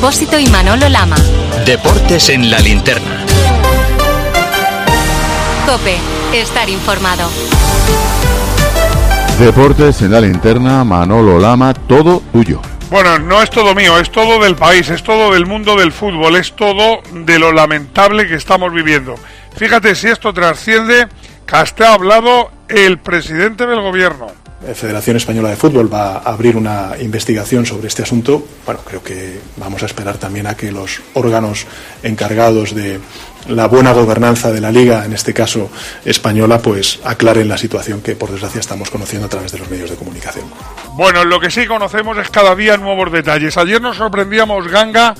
Expósito y Manolo Lama. Deportes en la linterna. Cope, estar informado. Deportes en la linterna, Manolo Lama, todo tuyo. Bueno, no es todo mío, es todo del país, es todo del mundo del fútbol, es todo de lo lamentable que estamos viviendo. Fíjate si esto trasciende que hasta ha hablado el presidente del gobierno. Federación Española de Fútbol va a abrir una investigación sobre este asunto. Bueno, creo que vamos a esperar también a que los órganos encargados de la buena gobernanza de la liga, en este caso española, pues aclaren la situación que por desgracia estamos conociendo a través de los medios de comunicación. Bueno, lo que sí conocemos es cada día nuevos detalles. Ayer nos sorprendíamos, Ganga,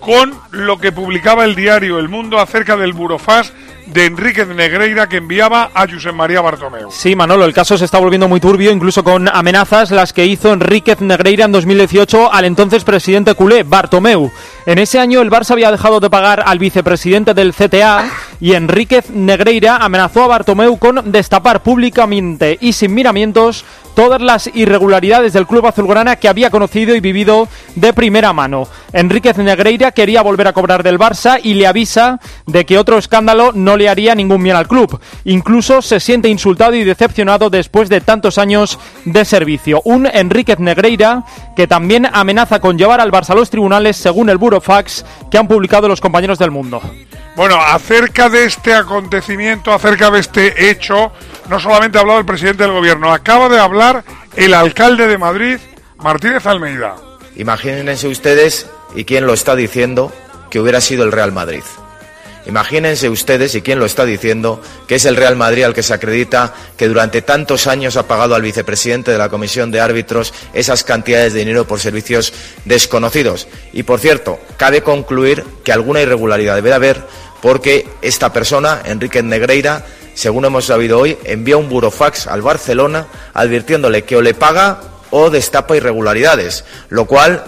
con lo que publicaba el diario El Mundo acerca del Burofax de Enrique Negreira que enviaba a José María Bartomeu. Sí, Manolo, el caso se está volviendo muy turbio, incluso con amenazas las que hizo Enríquez Negreira en 2018 al entonces presidente culé, Bartomeu. En ese año el Barça había dejado de pagar al vicepresidente del CTA y Enríquez Negreira amenazó a Bartomeu con destapar públicamente y sin miramientos todas las irregularidades del club azulgrana que había conocido y vivido de primera mano. Enríquez Negreira quería volver a cobrar del Barça y le avisa de que otro escándalo no le haría ningún bien al club. Incluso se siente insultado y decepcionado después de tantos años de servicio. Un Enríquez Negreira que también amenaza con llevar al Barça a los tribunales según el Burofax que han publicado los compañeros del mundo. Bueno, acerca de este acontecimiento, acerca de este hecho, no solamente ha hablado el presidente del gobierno, acaba de hablar el alcalde de Madrid, Martínez Almeida. Imagínense ustedes, y quién lo está diciendo, que hubiera sido el Real Madrid. Imagínense ustedes, y quién lo está diciendo, que es el Real Madrid al que se acredita que durante tantos años ha pagado al vicepresidente de la Comisión de Árbitros esas cantidades de dinero por servicios desconocidos. Y por cierto, cabe concluir que alguna irregularidad debe de haber porque esta persona, Enrique Negreira, según hemos sabido hoy, envía un burofax al Barcelona advirtiéndole que o le paga o destapa irregularidades, lo cual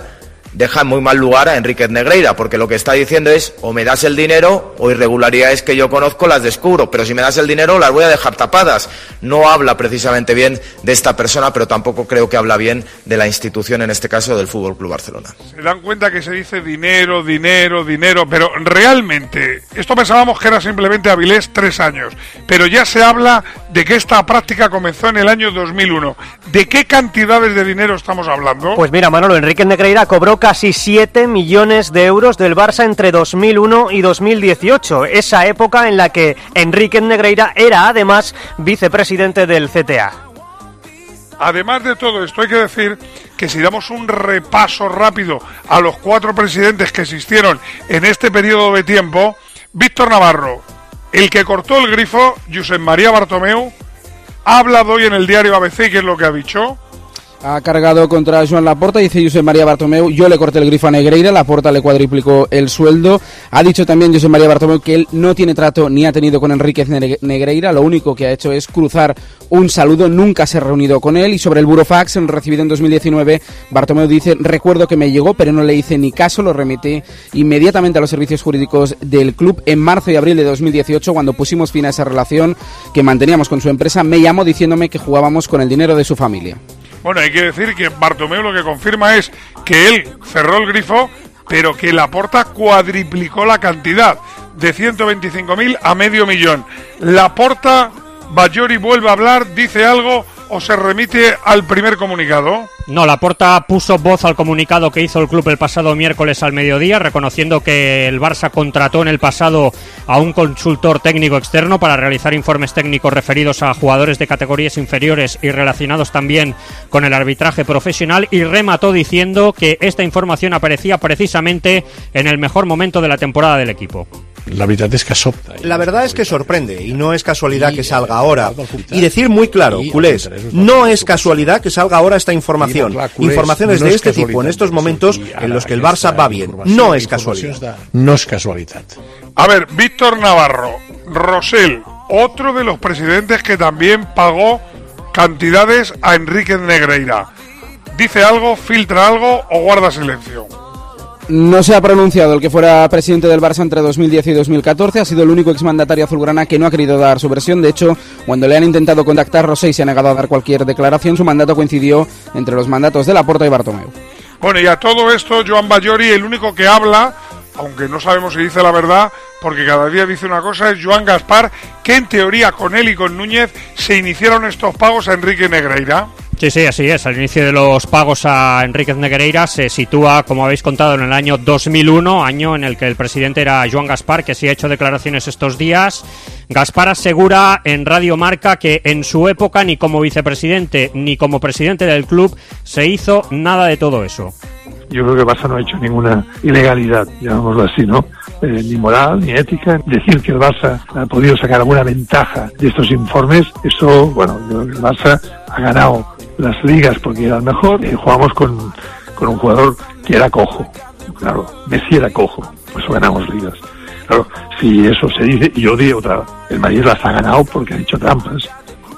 deja en muy mal lugar a Enrique Negreira, porque lo que está diciendo es o me das el dinero o irregularidades que yo conozco las descubro, pero si me das el dinero las voy a dejar tapadas. No habla precisamente bien de esta persona, pero tampoco creo que habla bien de la institución, en este caso del Fútbol Club Barcelona. Se dan cuenta que se dice dinero, dinero, dinero, pero realmente, esto pensábamos que era simplemente Avilés tres años, pero ya se habla de que esta práctica comenzó en el año 2001. ¿De qué cantidades de dinero estamos hablando? Pues mira, Manolo, Enrique Negreira cobró casi 7 millones de euros del Barça entre 2001 y 2018, esa época en la que Enrique Negreira era además vicepresidente del CTA. Además de todo esto, hay que decir que si damos un repaso rápido a los cuatro presidentes que existieron en este periodo de tiempo, Víctor Navarro, el que cortó el grifo, Josep María Bartomeu, ha hablado hoy en el diario ABC, que es lo que ha dicho, ha cargado contra Joan Laporta, dice José María Bartomeu, yo le corté el grifo a Negreira, Laporta le cuadriplicó el sueldo. Ha dicho también José María Bartomeu que él no tiene trato ni ha tenido con Enríquez Negreira, lo único que ha hecho es cruzar un saludo, nunca se ha reunido con él. Y sobre el burofax recibido en 2019, Bartomeu dice, recuerdo que me llegó, pero no le hice ni caso, lo remití inmediatamente a los servicios jurídicos del club en marzo y abril de 2018, cuando pusimos fin a esa relación que manteníamos con su empresa, me llamó diciéndome que jugábamos con el dinero de su familia. Bueno, hay que decir que Bartomeu lo que confirma es que él cerró el grifo, pero que la porta cuadriplicó la cantidad de 125.000 a medio millón. La porta, Bayori vuelve a hablar, dice algo o se remite al primer comunicado. No, la porta puso voz al comunicado que hizo el club el pasado miércoles al mediodía, reconociendo que el Barça contrató en el pasado a un consultor técnico externo para realizar informes técnicos referidos a jugadores de categorías inferiores y relacionados también con el arbitraje profesional y remató diciendo que esta información aparecía precisamente en el mejor momento de la temporada del equipo. La verdad es que La verdad es que sorprende y no es casualidad que salga ahora. Y decir muy claro, culés, no es casualidad que salga ahora esta información. Informaciones de este tipo en estos momentos en los que el Barça va bien. No es casualidad. No es casualidad. A ver, Víctor Navarro, Rosell, otro de los presidentes que también pagó cantidades a Enrique Negreira. ¿Dice algo, filtra algo o guarda silencio? No se ha pronunciado el que fuera presidente del Barça entre 2010 y 2014. Ha sido el único exmandatario azulgrana que no ha querido dar su versión. De hecho, cuando le han intentado contactar, Rosé se ha negado a dar cualquier declaración. Su mandato coincidió entre los mandatos de Laporta y Bartomeu. Bueno, y a todo esto, Joan Bayori, el único que habla, aunque no sabemos si dice la verdad, porque cada día dice una cosa, es Joan Gaspar, que en teoría con él y con Núñez se iniciaron estos pagos a Enrique Negreira. Sí, sí, así es. Al inicio de los pagos a Enríquez Negreira se sitúa, como habéis contado, en el año 2001, año en el que el presidente era Joan Gaspar, que sí ha hecho declaraciones estos días. Gaspar asegura en Radio Marca que en su época ni como vicepresidente ni como presidente del club se hizo nada de todo eso. Yo creo que Barça no ha hecho ninguna ilegalidad, llamémoslo así, ¿no? Eh, ni moral, ni ética. Decir que el Barça ha podido sacar alguna ventaja de estos informes, eso, bueno, el Barça ha ganado las ligas porque era mejor y jugamos con, con un jugador que era cojo. Claro, Messi era cojo, pues ganamos ligas. Claro, si eso se dice, y yo digo otra, el Madrid las ha ganado porque ha hecho trampas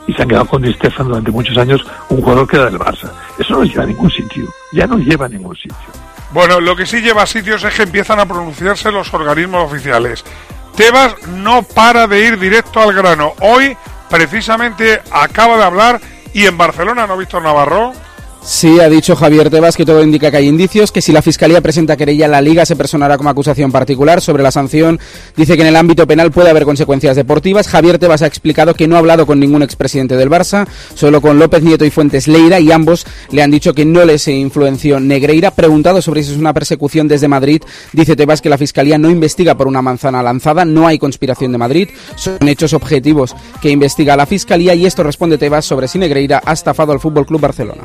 y se han quedado con Di Stefano durante muchos años un jugador que era del Barça. Eso no lleva a ningún sitio, ya no lleva a ningún sitio. Bueno, lo que sí lleva a sitios es que empiezan a pronunciarse los organismos oficiales. Tebas no para de ir directo al grano. Hoy, precisamente, acaba de hablar y en Barcelona, ¿no, Víctor Navarro? Sí, ha dicho Javier Tebas que todo indica que hay indicios, que si la Fiscalía presenta querella, la Liga se personará como acusación particular. Sobre la sanción, dice que en el ámbito penal puede haber consecuencias deportivas. Javier Tebas ha explicado que no ha hablado con ningún expresidente del Barça, solo con López Nieto y Fuentes Leira, y ambos le han dicho que no les influenció Negreira. Preguntado sobre si es una persecución desde Madrid, dice Tebas que la Fiscalía no investiga por una manzana lanzada, no hay conspiración de Madrid, son hechos objetivos que investiga la Fiscalía, y esto responde Tebas sobre si Negreira ha estafado al Fútbol Club Barcelona.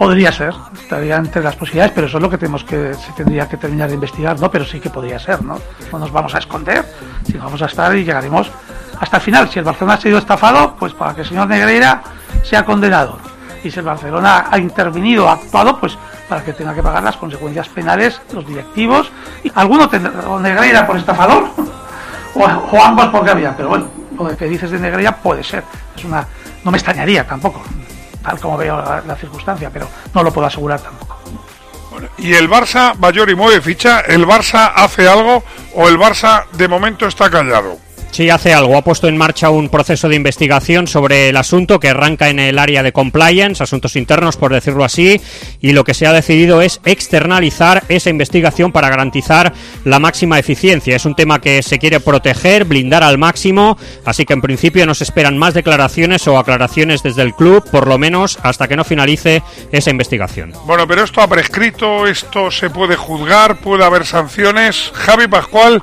Podría ser, estaría entre las posibilidades, pero eso es lo que tenemos que se tendría que terminar de investigar, ¿no? Pero sí que podría ser, ¿no? No nos vamos a esconder, si vamos a estar y llegaremos hasta el final. Si el Barcelona ha sido estafado, pues para que el señor Negreira sea condenado. Y si el Barcelona ha intervenido, ha actuado, pues para que tenga que pagar las consecuencias penales los directivos. Y alguno tendrá o Negreira por estafador o, ambos porque había, pero bueno, lo que dices de Negreira puede ser. Es una, no me extrañaría tampoco tal como veo la, circunstancia, pero no lo puedo asegurar tampoco. ¿Y el Barça, Bayori mueve ficha? ¿El Barça hace algo o el Barça de momento está callado? Sí, hace algo. Ha puesto en marcha un proceso de investigación sobre el asunto que arranca en el área de compliance, asuntos internos, por decirlo así, y lo que se ha decidido es externalizar esa investigación para garantizar la máxima eficiencia. Es un tema que se quiere proteger, blindar al máximo, así que en principio nos esperan más declaraciones o aclaraciones desde el club, por lo menos hasta que no finalice esa investigación. Bueno, pero esto ha prescrito, esto se puede juzgar, puede haber sanciones. Javi Pascual.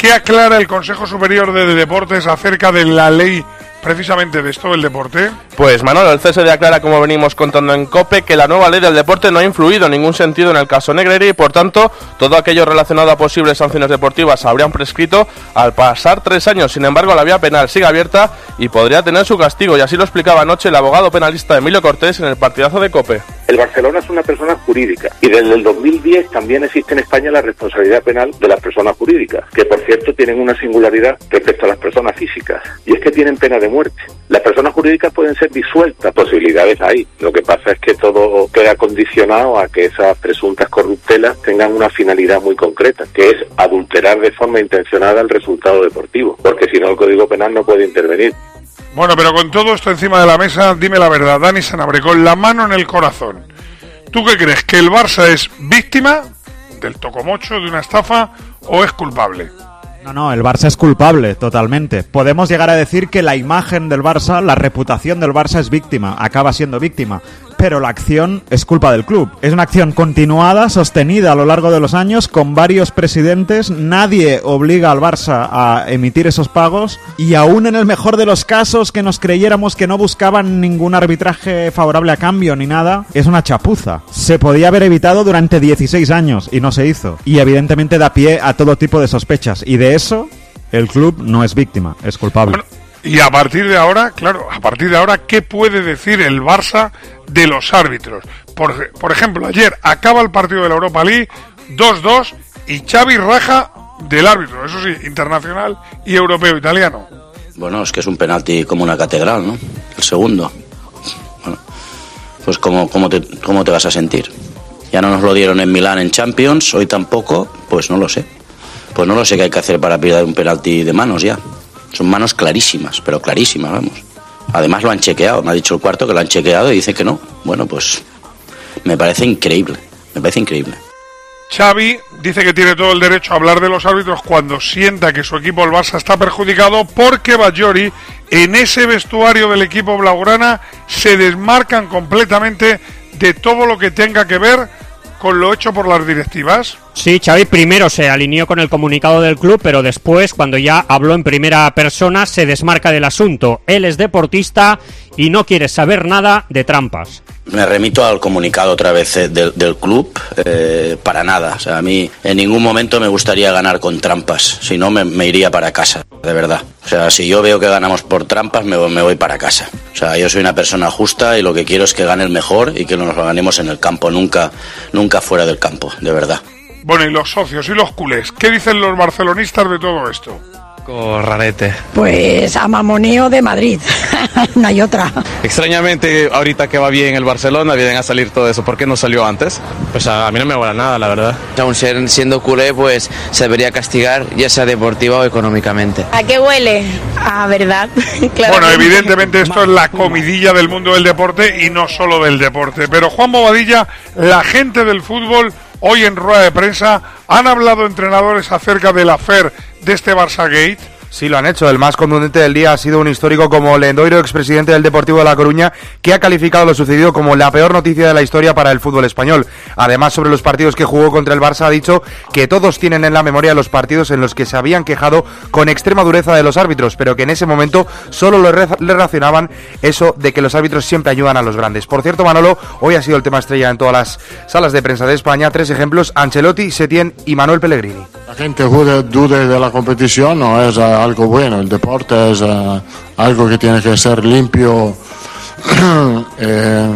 ¿Qué aclara el Consejo Superior de Deportes acerca de la ley precisamente de esto, el deporte? Pues Manolo, el CSD aclara, como venimos contando en COPE, que la nueva ley del deporte no ha influido en ningún sentido en el caso Negreira y, por tanto, todo aquello relacionado a posibles sanciones deportivas habrían prescrito al pasar tres años. Sin embargo, la vía penal sigue abierta y podría tener su castigo, y así lo explicaba anoche el abogado penalista Emilio Cortés en el partidazo de COPE. El Barcelona es una persona jurídica y desde el 2010 también existe en España la responsabilidad penal de las personas jurídicas, que por cierto tienen una singularidad respecto a las personas físicas, y es que tienen pena de muerte. Las personas jurídicas pueden ser disueltas, posibilidades hay. Lo que pasa es que todo queda condicionado a que esas presuntas corruptelas tengan una finalidad muy concreta, que es adulterar de forma intencionada el resultado deportivo, porque si no el Código Penal no puede intervenir. Bueno, pero con todo esto encima de la mesa, dime la verdad, Dani Sanabre, con la mano en el corazón. ¿Tú qué crees? ¿Que el Barça es víctima del tocomocho, de una estafa, o es culpable? No, no, el Barça es culpable, totalmente. Podemos llegar a decir que la imagen del Barça, la reputación del Barça es víctima, acaba siendo víctima. Pero la acción es culpa del club. Es una acción continuada, sostenida a lo largo de los años, con varios presidentes. Nadie obliga al Barça a emitir esos pagos. Y aún en el mejor de los casos, que nos creyéramos que no buscaban ningún arbitraje favorable a cambio ni nada, es una chapuza. Se podía haber evitado durante 16 años y no se hizo. Y evidentemente da pie a todo tipo de sospechas. Y de eso, el club no es víctima, es culpable. Y a partir de ahora, claro, a partir de ahora, ¿qué puede decir el Barça de los árbitros? Por, por ejemplo, ayer acaba el partido de la Europa League 2-2 y Xavi raja del árbitro, eso sí, internacional y europeo italiano. Bueno, es que es un penalti como una catedral, ¿no? El segundo. Bueno, pues ¿cómo, cómo, te, ¿cómo te vas a sentir? Ya no nos lo dieron en Milán en Champions, hoy tampoco, pues no lo sé. Pues no lo sé qué hay que hacer para pillar un penalti de manos ya. Son manos clarísimas, pero clarísimas, vamos. Además lo han chequeado, me ha dicho el cuarto que lo han chequeado y dice que no. Bueno, pues me parece increíble. Me parece increíble. Xavi dice que tiene todo el derecho a hablar de los árbitros cuando sienta que su equipo el Barça está perjudicado porque Bajori en ese vestuario del equipo blaugrana se desmarcan completamente de todo lo que tenga que ver con lo hecho por las directivas. Sí, Xavi primero se alineó con el comunicado del club, pero después, cuando ya habló en primera persona, se desmarca del asunto. Él es deportista y no quiere saber nada de trampas. Me remito al comunicado otra vez eh, del, club, eh, para nada. O sea, a mí en ningún momento me gustaría ganar con trampas, si no me, iría para casa, de verdad. O sea, si yo veo que ganamos por trampas, me, voy- para casa. O sea, yo soy una persona justa y lo que quiero es que gane el mejor y que nos lo ganemos en el campo, nunca, nunca fuera del campo, de verdad. Bueno, y los socios y los culés, ¿qué dicen los barcelonistas de todo esto? Rarete. Pues a mamoneo de Madrid, no hay otra. Extrañamente, ahorita que va bien el Barcelona, vienen a salir todo eso. ¿Por qué no salió antes? Pues a, a mí no me mola nada, la verdad. Aún ser- siendo culé, pues se debería castigar, ya sea deportiva o económicamente. ¿A qué huele? A verdad. Bueno, evidentemente esto es la comidilla del mundo del deporte y no solo del deporte. Pero Juan Bobadilla, la gente del fútbol, hoy en rueda de prensa, han hablado entrenadores acerca del afer de este Barça Gate. Sí, lo han hecho. El más contundente del día ha sido un histórico como Lendoiro, expresidente del Deportivo de La Coruña, que ha calificado lo sucedido como la peor noticia de la historia para el fútbol español. Además, sobre los partidos que jugó contra el Barça, ha dicho que todos tienen en la memoria los partidos en los que se habían quejado con extrema dureza de los árbitros, pero que en ese momento solo le relacionaban eso de que los árbitros siempre ayudan a los grandes. Por cierto, Manolo, hoy ha sido el tema estrella en todas las salas de prensa de España. Tres ejemplos, Ancelotti, Setién y Manuel Pellegrini. La gente dude, dude de la competición no es algo bueno, el deporte es eh, algo que tiene que ser limpio eh,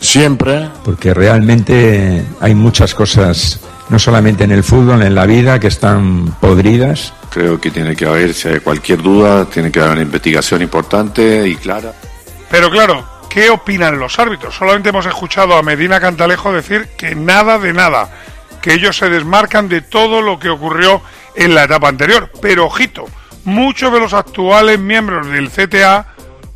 siempre. porque realmente hay muchas cosas, no solamente en el fútbol, en la vida, que están podridas. Creo que tiene que haber, si hay cualquier duda, tiene que haber una investigación importante y clara. Pero claro, ¿qué opinan los árbitros? Solamente hemos escuchado a Medina Cantalejo decir que nada de nada, que ellos se desmarcan de todo lo que ocurrió en la etapa anterior. Pero ojito, muchos de los actuales miembros del CTA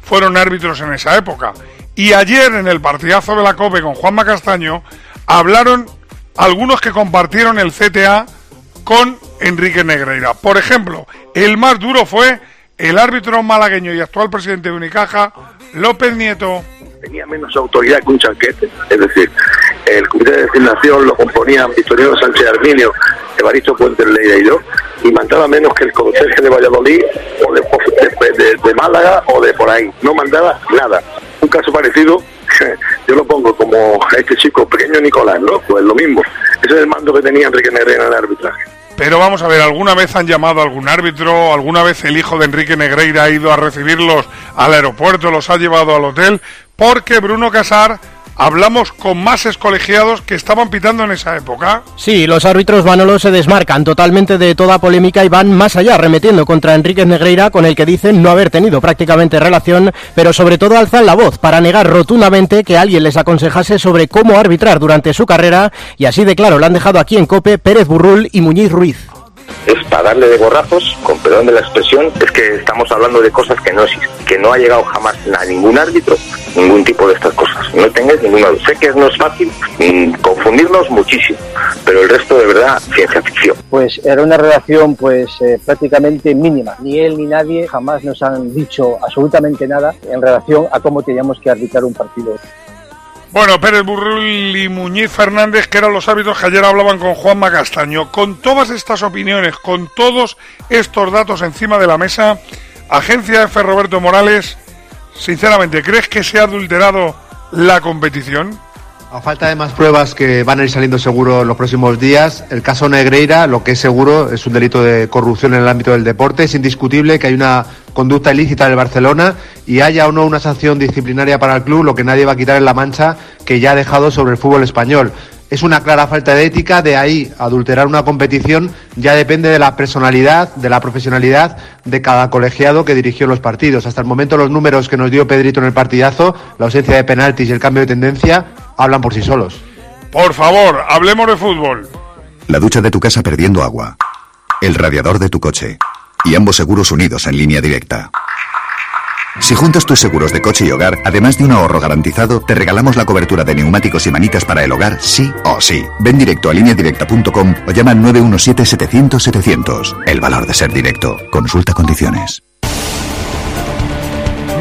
fueron árbitros en esa época. Y ayer en el partidazo de la COPE con Juanma Castaño hablaron algunos que compartieron el CTA con Enrique Negreira. Por ejemplo, el más duro fue el árbitro malagueño y actual presidente de Unicaja, López Nieto. Tenía menos autoridad que un chanquete. Es decir, el comité de designación lo componían Victoriano Sánchez Arminio, Evaristo Puentes Leira y yo, y mandaba menos que el conserje de Valladolid o de, Málaga o de por ahí. No mandaba nada. Un caso parecido, yo lo pongo como a este chico pequeño Nicolás, ¿no? Pues lo mismo. Ese es el mando que tenía Enrique Negreira en arbitraje. Pero vamos a ver, ¿alguna vez han llamado a algún árbitro? ¿Alguna vez el hijo de Enrique Negreira ha ido a recibirlos al aeropuerto, los ha llevado al hotel? Porque Bruno Casar, hablamos con más excolegiados que estaban pitando en esa época. Sí, los árbitros Manolo se desmarcan totalmente de toda polémica y van más allá, remetiendo contra Enríquez Negreira, con el que dicen no haber tenido prácticamente relación, pero sobre todo alzan la voz para negar rotundamente que alguien les aconsejase sobre cómo arbitrar durante su carrera, y así de claro lo han dejado aquí en Cope Pérez Burrul y Muñiz Ruiz. Es para darle de gorrazos, con perdón de la expresión, es que estamos hablando de cosas que no existen, que no ha llegado jamás a ningún árbitro, ningún tipo de estas cosas. No tengáis ninguna duda. Sé que no es fácil mm, confundirnos muchísimo, pero el resto de verdad, ciencia ficción. Pues era una relación pues eh, prácticamente mínima. Ni él ni nadie jamás nos han dicho absolutamente nada en relación a cómo teníamos que arbitrar un partido. Bueno, Pérez Burrul y Muñiz Fernández, que eran los árbitros que ayer hablaban con Juanma Castaño. Con todas estas opiniones, con todos estos datos encima de la mesa, Agencia F. Roberto Morales, sinceramente, ¿crees que se ha adulterado la competición? A falta de más pruebas que van a ir saliendo seguro en los próximos días, el caso Negreira, lo que es seguro, es un delito de corrupción en el ámbito del deporte. Es indiscutible que hay una conducta ilícita del Barcelona y haya o no una sanción disciplinaria para el club, lo que nadie va a quitar en la mancha que ya ha dejado sobre el fútbol español. Es una clara falta de ética, de ahí adulterar una competición ya depende de la personalidad, de la profesionalidad de cada colegiado que dirigió los partidos. Hasta el momento los números que nos dio Pedrito en el partidazo, la ausencia de penaltis y el cambio de tendencia, hablan por sí solos. Por favor, hablemos de fútbol. La ducha de tu casa perdiendo agua. El radiador de tu coche. Y ambos seguros unidos en línea directa. Si juntas tus seguros de coche y hogar, además de un ahorro garantizado, te regalamos la cobertura de neumáticos y manitas para el hogar, sí o sí. Ven directo a lineadirecta.com o llama al 917-700-700. El valor de ser directo. Consulta condiciones.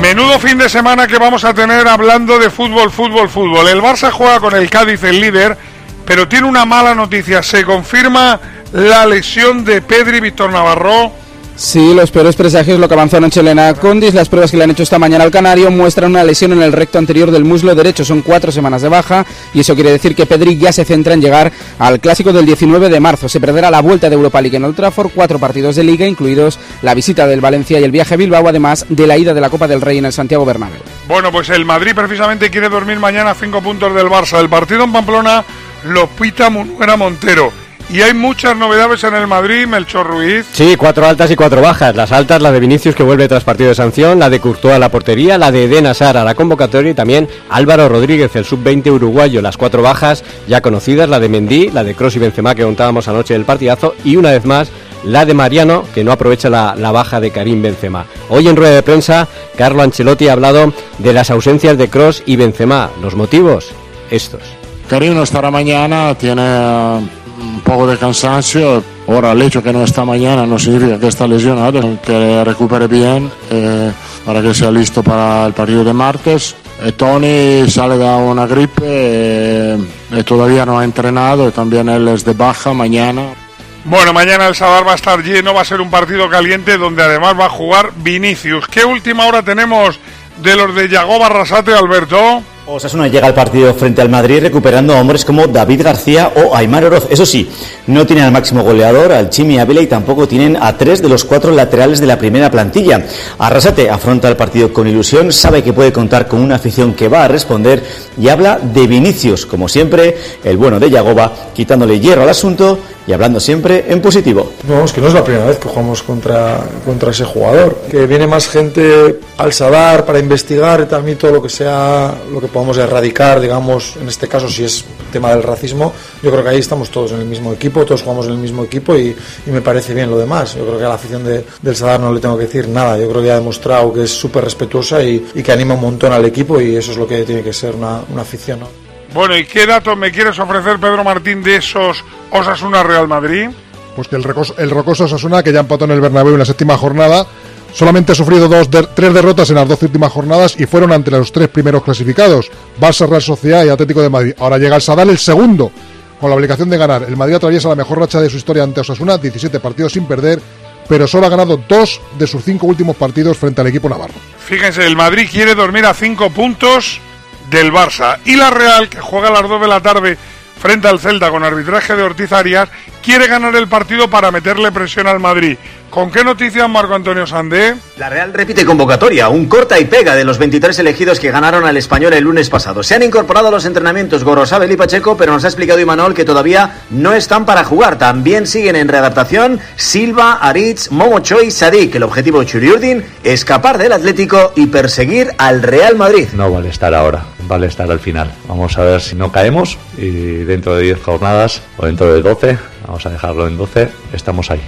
Menudo fin de semana que vamos a tener hablando de fútbol, fútbol, fútbol. El Barça juega con el Cádiz, el líder, pero tiene una mala noticia. Se confirma la lesión de Pedri Víctor Navarro. Sí, los peores presagios lo que avanzó anoche Elena Condis. Las pruebas que le han hecho esta mañana al Canario muestran una lesión en el recto anterior del muslo derecho. Son cuatro semanas de baja y eso quiere decir que Pedri ya se centra en llegar al clásico del 19 de marzo. Se perderá la vuelta de Europa League en Old Trafford, cuatro partidos de liga, incluidos la visita del Valencia y el viaje a Bilbao, además de la ida de la Copa del Rey en el Santiago Bernabéu. Bueno, pues el Madrid precisamente quiere dormir mañana a cinco puntos del Barça. El partido en Pamplona lo pita Munuera Montero. Y hay muchas novedades en el Madrid, Melchor Ruiz. Sí, cuatro altas y cuatro bajas. Las altas, la de Vinicius que vuelve tras partido de sanción, la de Courtois a la portería, la de Eden Hazard a la convocatoria y también Álvaro Rodríguez, el sub-20 uruguayo. Las cuatro bajas ya conocidas, la de Mendy, la de Cross y Benzema que contábamos anoche del partidazo y una vez más la de Mariano, que no aprovecha la, la, baja de Karim Benzema. Hoy en rueda de prensa, Carlo Ancelotti ha hablado de las ausencias de Cross y Benzema. ¿Los motivos? Estos. Karim no estará mañana, tiene un poco de cansancio. Ahora, el hecho que no está mañana no significa que está lesionado, que recupere bien eh, para que sea listo para el partido de martes. Eh, Tony sale de una gripe, eh, todavía no ha entrenado, también él es de baja mañana. Bueno, mañana el Sadar va a estar lleno, va a ser un partido caliente donde además va a jugar Vinicius. ¿Qué última hora tenemos de los de Yago Barrasate, Alberto? Osasuna llega al partido frente al Madrid recuperando a hombres como David García o Aymar Oroz. Eso sí, no tienen al máximo goleador, al Chimi Ávila y tampoco tienen a tres de los cuatro laterales de la primera plantilla. Arrasate afronta el partido con ilusión, sabe que puede contar con una afición que va a responder y habla de Vinicius, como siempre, el bueno de Yagoba, quitándole hierro al asunto y hablando siempre en positivo. No, es que no es la primera vez que jugamos contra, contra ese jugador. Que viene más gente al Sadar para investigar también todo lo que sea, lo que podamos erradicar, digamos, en este caso si es tema del racismo, yo creo que ahí estamos todos en el mismo equipo, todos jugamos en el mismo equipo y, y me parece bien lo demás. Yo creo que a la afición de, del Sadar no le tengo que decir nada, yo creo que ha demostrado que es súper respetuosa y, y, que anima un montón al equipo y eso es lo que tiene que ser una, una afición. ¿no? Bueno, ¿y qué datos me quieres ofrecer, Pedro Martín, de esos Osasuna Real Madrid? Pues que el, el rocoso Osasuna, que ya empató en el Bernabéu en la séptima jornada, solamente ha sufrido dos tres derrotas en las dos últimas jornadas y fueron ante los tres primeros clasificados, Barça, Real Sociedad y Atlético de Madrid. Ahora llega el Sadal, el segundo, con la obligación de ganar. El Madrid atraviesa la mejor racha de su historia ante Osasuna, 17 partidos sin perder, pero solo ha ganado dos de sus cinco últimos partidos frente al equipo navarro. Fíjense, el Madrid quiere dormir a cinco puntos del Barça. Y la Real, que juega a las 2 de la tarde frente al Celta con arbitraje de Ortiz Arias, quiere ganar el partido para meterle presión al Madrid. ¿Con qué noticias, Marco Antonio Sandé? La Real repite convocatoria, un corta y pega de los 23 elegidos que ganaron al español el lunes pasado. Se han incorporado a los entrenamientos Gorosabel y Pacheco, pero nos ha explicado Imanol que todavía no están para jugar. También siguen en readaptación Silva, Aritz, Momocho y Sadik. El objetivo de Churiurdin, escapar del Atlético y perseguir al Real Madrid. No vale estar ahora, vale estar al final. Vamos a ver si no caemos y dentro de 10 jornadas o dentro de 12, vamos a dejarlo en 12, estamos ahí.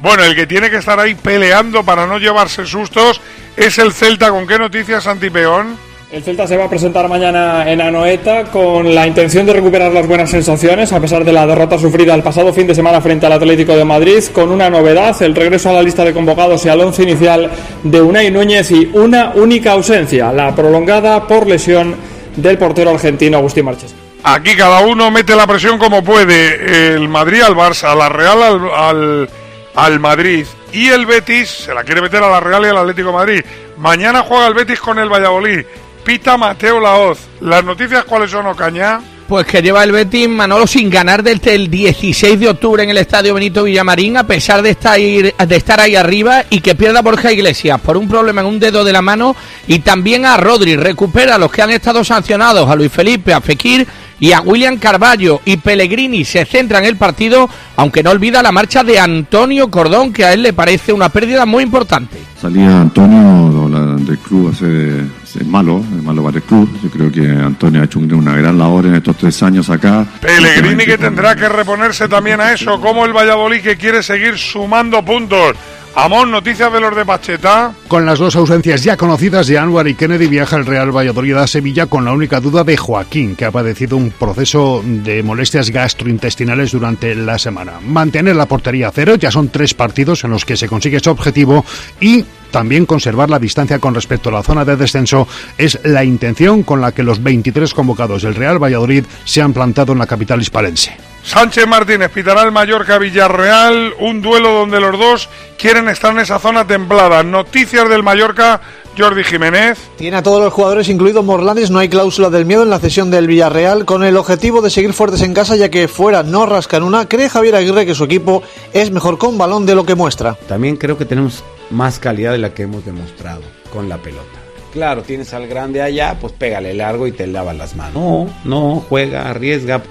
Bueno, el que tiene que estar ahí peleando para no llevarse sustos es el Celta. ¿Con qué noticias, Antipeón? El Celta se va a presentar mañana en Anoeta con la intención de recuperar las buenas sensaciones a pesar de la derrota sufrida el pasado fin de semana frente al Atlético de Madrid, con una novedad, el regreso a la lista de convocados y al once inicial de Unai Núñez y una única ausencia, la prolongada por lesión del portero argentino Agustín Marches. Aquí cada uno mete la presión como puede, el Madrid al Barça, la Real al, al al Madrid. Y el Betis se la quiere meter a la Real y al Atlético Madrid. Mañana juega el Betis con el Valladolid. Pita Mateo Laoz. ¿Las noticias cuáles son, Ocaña? Pues que lleva el Betis Manolo sin ganar desde el 16 de octubre en el Estadio Benito Villamarín, a pesar de estar, de estar ahí arriba y que pierda Borja Iglesias por un problema en un dedo de la mano y también a Rodri. Recupera a los que han estado sancionados, a Luis Felipe, a Fekir y a William Carballo y Pellegrini se centra en el partido, aunque no olvida la marcha de Antonio Cordón, que a él le parece una pérdida muy importante. Salía Antonio del club hace es malo, es malo para el club. Yo creo que Antonio ha hecho una gran labor en estos tres años acá. Pellegrini que tendrá que reponerse también a eso, como el Valladolid que quiere seguir sumando puntos. Amón, noticias de los de Pacheta. Con las dos ausencias ya conocidas de Anwar y Kennedy, viaja el Real Valladolid a Sevilla con la única duda de Joaquín, que ha padecido un proceso de molestias gastrointestinales durante la semana. Mantener la portería a cero, ya son tres partidos en los que se consigue ese objetivo y también conservar la distancia con respecto a la zona de descenso es la intención con la que los 23 convocados del Real Valladolid se han plantado en la capital hispalense. Sánchez Martínez pitará el Mallorca Villarreal, un duelo donde los dos quieren estar en esa zona templada. Noticias del Mallorca, Jordi Jiménez. Tiene a todos los jugadores, incluido Morlanes, no hay cláusula del miedo en la cesión del Villarreal, con el objetivo de seguir fuertes en casa, ya que fuera no rascan una. Cree Javier Aguirre que su equipo es mejor con balón de lo que muestra. También creo que tenemos más calidad de la que hemos demostrado con la pelota. Claro, tienes al grande allá, pues pégale largo y te lava las manos. No, no, juega, arriesga.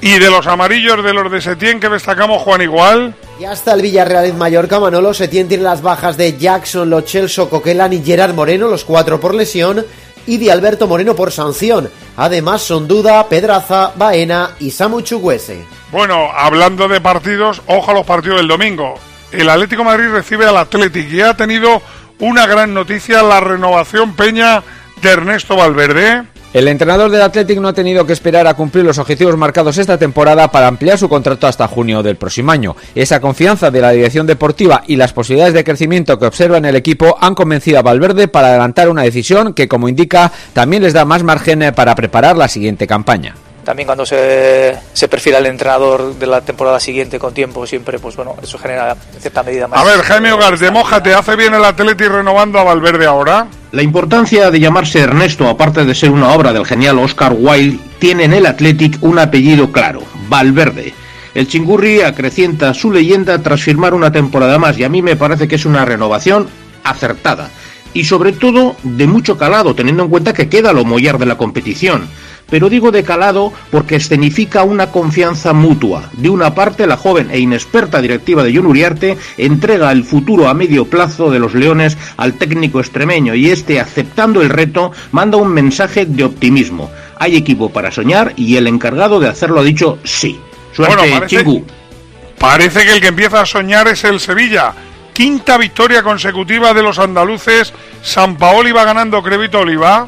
Y de los amarillos de los de Setién que destacamos, Juan Igual. Ya está el Villarreal en Mallorca, Manolo. Setién tiene las bajas de Jackson, Lo Celso, Coquelan y Gerard Moreno, los cuatro por lesión, y de Alberto Moreno por sanción. Además son Duda, Pedraza, Baena y Samu Chuguese. Bueno, hablando de partidos, ojo a los partidos del domingo. El Atlético de Madrid recibe al Atlético y ha tenido una gran noticia, la renovación Peña de Ernesto Valverde. El entrenador del Athletic no ha tenido que esperar a cumplir los objetivos marcados esta temporada para ampliar su contrato hasta junio del próximo año. Esa confianza de la dirección deportiva y las posibilidades de crecimiento que observa en el equipo han convencido a Valverde para adelantar una decisión que, como indica, también les da más margen para preparar la siguiente campaña también cuando se, se, perfila el entrenador de la temporada siguiente con tiempo, siempre, pues bueno, eso genera en cierta medida más. A ver, Jaime Hogar, de Moja, ¿te hace bien el Atleti renovando a Valverde ahora? La importancia de llamarse Ernesto, aparte de ser una obra del genial Oscar Wilde, tiene en el Athletic un apellido claro, Valverde. El Chingurri acrecienta su leyenda tras firmar una temporada más y a mí me parece que es una renovación acertada y sobre todo de mucho calado, teniendo en cuenta que queda lo mollar de la competición pero digo de calado porque escenifica una confianza mutua. De una parte, la joven e inexperta directiva de John Uriarte entrega el futuro a medio plazo de los Leones al técnico extremeño y este, aceptando el reto, manda un mensaje de optimismo. Hay equipo para soñar y el encargado de hacerlo ha dicho sí. Suerte, parece, Parece que el que empieza a soñar es el Sevilla. Quinta victoria consecutiva de los andaluces. San Paoli va ganando Crevito Oliva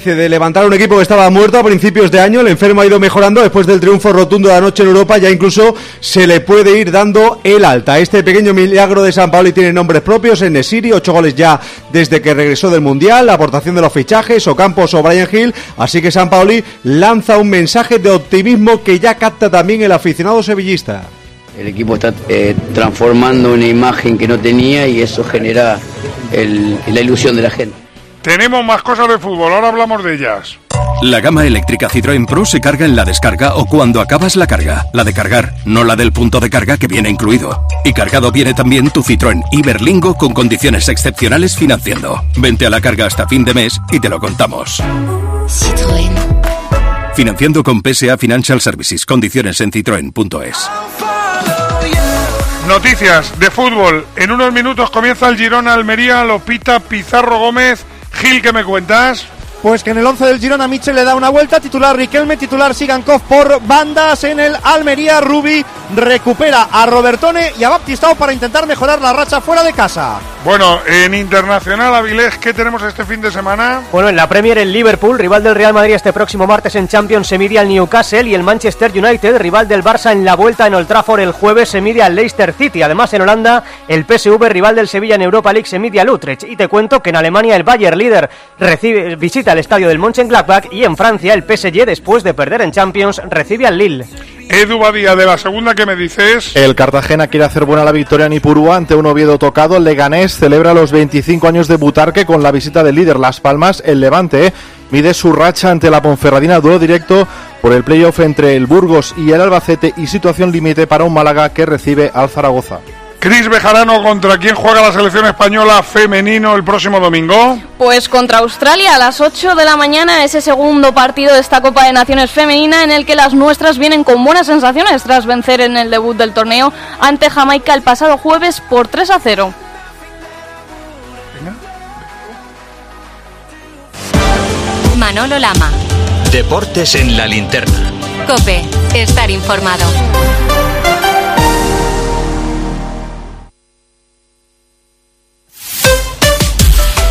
de levantar un equipo que estaba muerto a principios de año. El enfermo ha ido mejorando después del triunfo rotundo de anoche en Europa. Ya incluso se le puede ir dando el alta. Este pequeño milagro de San Paoli tiene nombres propios. En Nesiri, ocho goles ya desde que regresó del Mundial. La aportación de los fichajes, o Campos o Brian Hill. Así que San Paoli lanza un mensaje de optimismo que ya capta también el aficionado sevillista. El equipo está eh, transformando una imagen que no tenía y eso genera la ilusión de la gente. Tenemos más cosas de fútbol, ahora hablamos de ellas. La gama eléctrica Citroën Pro se carga en la descarga o cuando acabas la carga. La de cargar, no la del punto de carga que viene incluido. Y cargado viene también tu Citroën Iberlingo con condiciones excepcionales financiando. Vente a la carga hasta fin de mes y te lo contamos. Citroën. Financiando con PSA Financial Services. Condiciones en citroen.es. Noticias de fútbol. En unos minutos comienza el Girona Almería, Lopita Pizarro Gómez Gil, ¿qué me cuentas? Pues que en el 11 del Girona Michel le da una vuelta, titular Riquelme, titular Sigankov por bandas en el Almería, Rubi recupera a Robertone y a Baptistao para intentar mejorar la racha fuera de casa. Bueno, en Internacional Avilés, ¿qué tenemos este fin de semana? Bueno, en la Premier el Liverpool, rival del Real Madrid este próximo martes en Champions, se mide al Newcastle y el Manchester United, rival del Barça en la vuelta en Old Trafford el jueves, se mide al Leicester City. Además, en Holanda, el PSV, rival del Sevilla en Europa League, se mide al Utrecht. Y te cuento que en Alemania el Bayern líder recibe, visita el estadio del Mönchengladbach y en Francia el PSG, después de perder en Champions, recibe al Lille. Edu Badía, de la segunda que me dices. El Cartagena quiere hacer buena la victoria en Ipurúa ante un Oviedo tocado. El Leganés celebra los 25 años de Butarque con la visita del líder Las Palmas. El Levante mide su racha ante la Ponferradina, duelo directo por el playoff entre el Burgos y el Albacete y situación límite para un Málaga que recibe al Zaragoza. Cris Bejarano, ¿contra quién juega la selección española femenino el próximo domingo? Pues contra Australia a las 8 de la mañana, ese segundo partido de esta Copa de Naciones femenina en el que las nuestras vienen con buenas sensaciones tras vencer en el debut del torneo ante Jamaica el pasado jueves por 3 a 0. Manolo Lama. Deportes en la linterna. Cope, estar informado.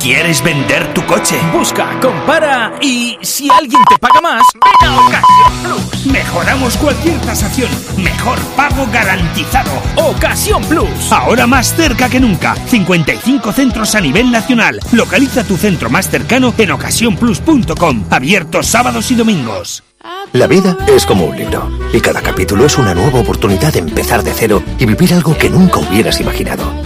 ¿Quieres vender tu coche? Busca, compara y si alguien te paga más, ven a Ocasión Plus. Mejoramos cualquier tasación. Mejor pago garantizado. Ocasión Plus. Ahora más cerca que nunca. 55 centros a nivel nacional. Localiza tu centro más cercano en ocasiónplus.com. Abierto sábados y domingos. La vida es como un libro y cada capítulo es una nueva oportunidad de empezar de cero y vivir algo que nunca hubieras imaginado.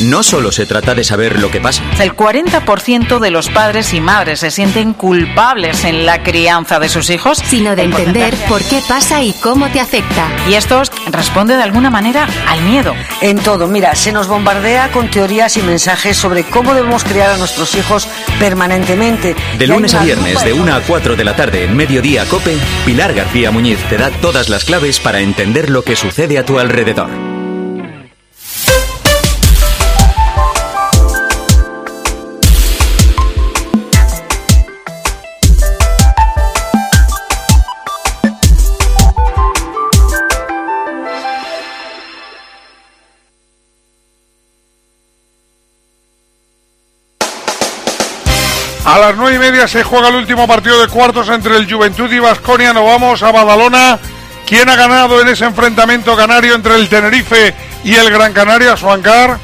No solo se trata de saber lo que pasa. El 40% de los padres y madres se sienten culpables en la crianza de sus hijos, sino de entender por qué pasa y cómo te afecta. Y esto responde de alguna manera al miedo. En todo, mira, se nos bombardea con teorías y mensajes sobre cómo debemos criar a nuestros hijos permanentemente. De lunes a viernes, de 1 a 4 de la tarde, en Mediodía Cope, Pilar García Muñiz te da todas las claves para entender lo que sucede a tu alrededor. Las nueve y media se juega el último partido de cuartos entre el Juventud y Vasconia. Nos vamos a Badalona. ¿Quién ha ganado en ese enfrentamiento canario entre el Tenerife y el Gran Canaria, Suancar?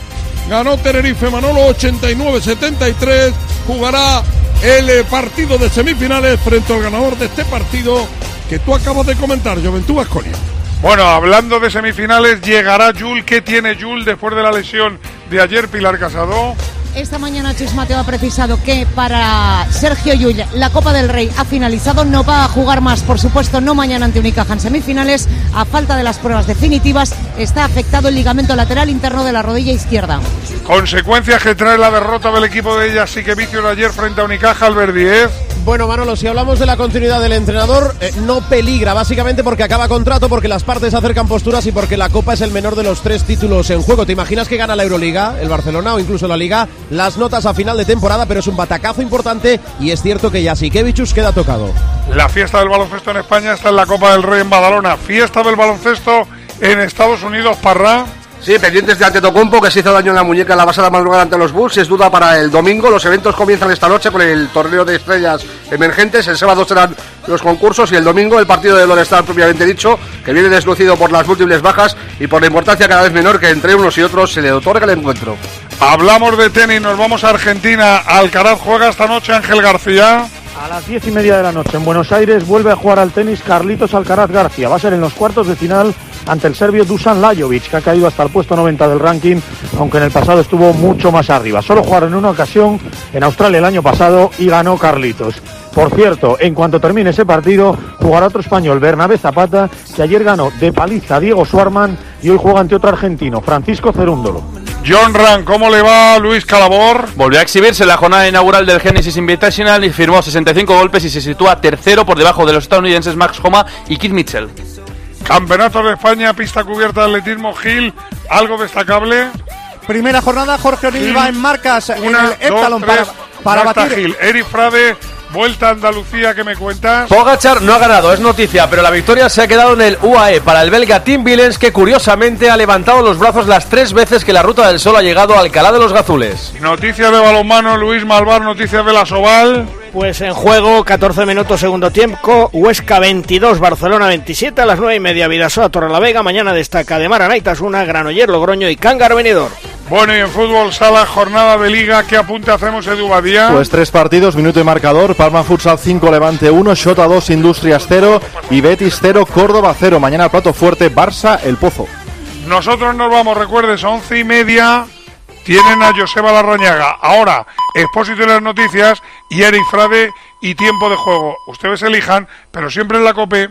Ganó Tenerife Manolo 89-73. Jugará el eh, partido de semifinales frente al ganador de este partido que tú acabas de comentar, Juventud Vasconia. Bueno, hablando de semifinales, llegará Jul. ¿Qué tiene Jul después de la lesión de ayer, Pilar Casado? Esta mañana Chus Mateo ha precisado que para Sergio Llull la Copa del Rey ha finalizado, no va a jugar más, por supuesto, no mañana ante Unicaja en semifinales, a falta de las pruebas definitivas, está afectado el ligamento lateral interno de la rodilla izquierda. Consecuencias que trae la derrota del equipo de ella, sí que vicios ayer frente a Unicaja, Albert Diez. Bueno, Manolo, si hablamos de la continuidad del entrenador, eh, no peligra, básicamente porque acaba contrato, porque las partes acercan posturas y porque la Copa es el menor de los tres títulos en juego. ¿Te imaginas que gana la Euroliga, el Barcelona o incluso la Liga? Las notas a final de temporada, pero es un batacazo importante y es cierto que Jasikevichus queda tocado. La fiesta del baloncesto en España está en la Copa del Rey en Badalona. Fiesta del baloncesto en Estados Unidos, Parra. Sí, pendientes de Antetokounmpo, que se hizo daño en la muñeca en la pasada madrugada ante los Bulls. Es duda para el domingo. Los eventos comienzan esta noche con el torneo de estrellas emergentes. El sábado serán los concursos y el domingo el partido de Lorestar propiamente dicho, que viene deslucido por las múltiples bajas y por la importancia cada vez menor que entre unos y otros se le otorga el encuentro. Hablamos de tenis, nos vamos a Argentina. Alcaraz juega esta noche Ángel García. A las diez y media de la noche en Buenos Aires vuelve a jugar al tenis Carlitos Alcaraz García. Va a ser en los cuartos de final ante el serbio Dusan Lajovic, que ha caído hasta el puesto 90 del ranking, aunque en el pasado estuvo mucho más arriba. Solo jugaron en una ocasión en Australia el año pasado y ganó Carlitos. Por cierto, en cuanto termine ese partido, jugará otro español, Bernabé Zapata, que ayer ganó de paliza a Diego Suarman y hoy juega ante otro argentino, Francisco Cerúndolo. John Ran, ¿cómo le va Luis Calabor? Volvió a exhibirse en la jornada inaugural del Genesis Invitational y firmó 65 golpes y se sitúa tercero por debajo de los estadounidenses Max Homa y Keith Mitchell. Campeonato de España, pista cubierta de atletismo Gil, algo destacable. Primera jornada, Jorge O'Neill va en marcas Una, en el Eptalon dos, tres, para, batir. Gil. Eric Frade, vuelta a Andalucía, ¿qué me cuentas? Pogachar no ha ganado, es noticia, pero la victoria se ha quedado en el UAE para el belga Tim Villens, que curiosamente ha levantado los brazos las tres veces que la Ruta del Sol ha llegado a Alcalá de los Gazules. Noticias de balonmano, Luis Malvar, noticias de la Soval. Pues en juego, 14 minutos segundo tiempo, Huesca 22, Barcelona 27, a las 9 y media Vidasoa, Torrelavega, mañana destaca de Maranaitas, una Granoller, Logroño y Cángar Venidor. Bueno, y en fútbol sala, jornada de liga, ¿qué apunte hacemos, Edu Badía? Pues tres partidos, minuto y marcador. Palma Futsal 5, Levante 1, Shota 2, Industrias 0 y Betis 0, Córdoba 0. Mañana plato fuerte, Barça, El Pozo. Nosotros nos vamos, recuerdes, once y media, tienen a Joseba Larrañaga, ahora Expósito de las Noticias y Eric Frade y Tiempo de Juego. Ustedes elijan, pero siempre en la COPE.